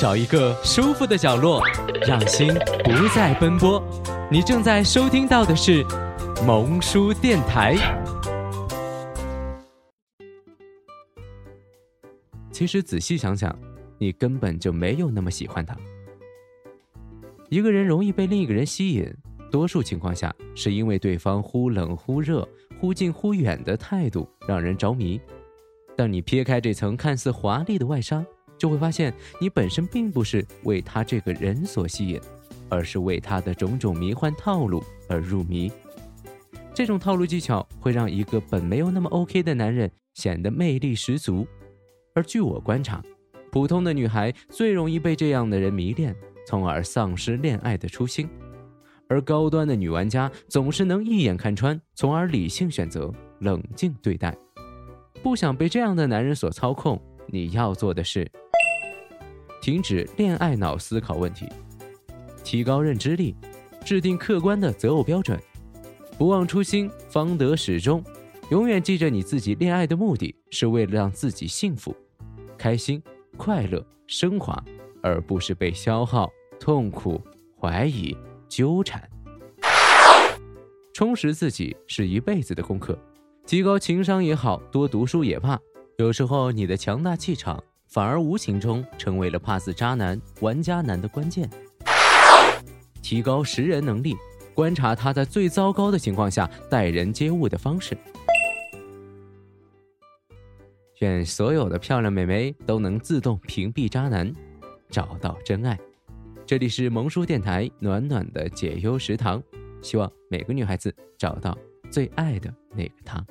找一个舒服的角落，让心不再奔波。你正在收听到的是萌叔电台。其实仔细想想，你根本就没有那么喜欢他。一个人容易被另一个人吸引，多数情况下是因为对方忽冷忽热、忽近忽远的态度让人着迷。但你撇开这层看似华丽的外纱，就会发现你本身并不是为他这个人所吸引，而是为他的种种迷幻套路而入迷。这种套路技巧会让一个本没有那么 OK 的男人显得魅力十足。而据我观察，普通的女孩最容易被这样的人迷恋。从而丧失恋爱的初心，而高端的女玩家总是能一眼看穿，从而理性选择，冷静对待。不想被这样的男人所操控，你要做的是：停止恋爱脑思考问题，提高认知力，制定客观的择偶标准，不忘初心方得始终。永远记着你自己恋爱的目的是为了让自己幸福、开心、快乐、升华。而不是被消耗、痛苦、怀疑、纠缠。充实自己是一辈子的功课，提高情商也好，多读书也罢。有时候你的强大气场反而无形中成为了 pass 渣男、玩家男的关键。提高识人能力，观察他在最糟糕的情况下待人接物的方式。愿所有的漂亮美眉都能自动屏蔽渣男。找到真爱，这里是萌叔电台暖暖的解忧食堂，希望每个女孩子找到最爱的那个他。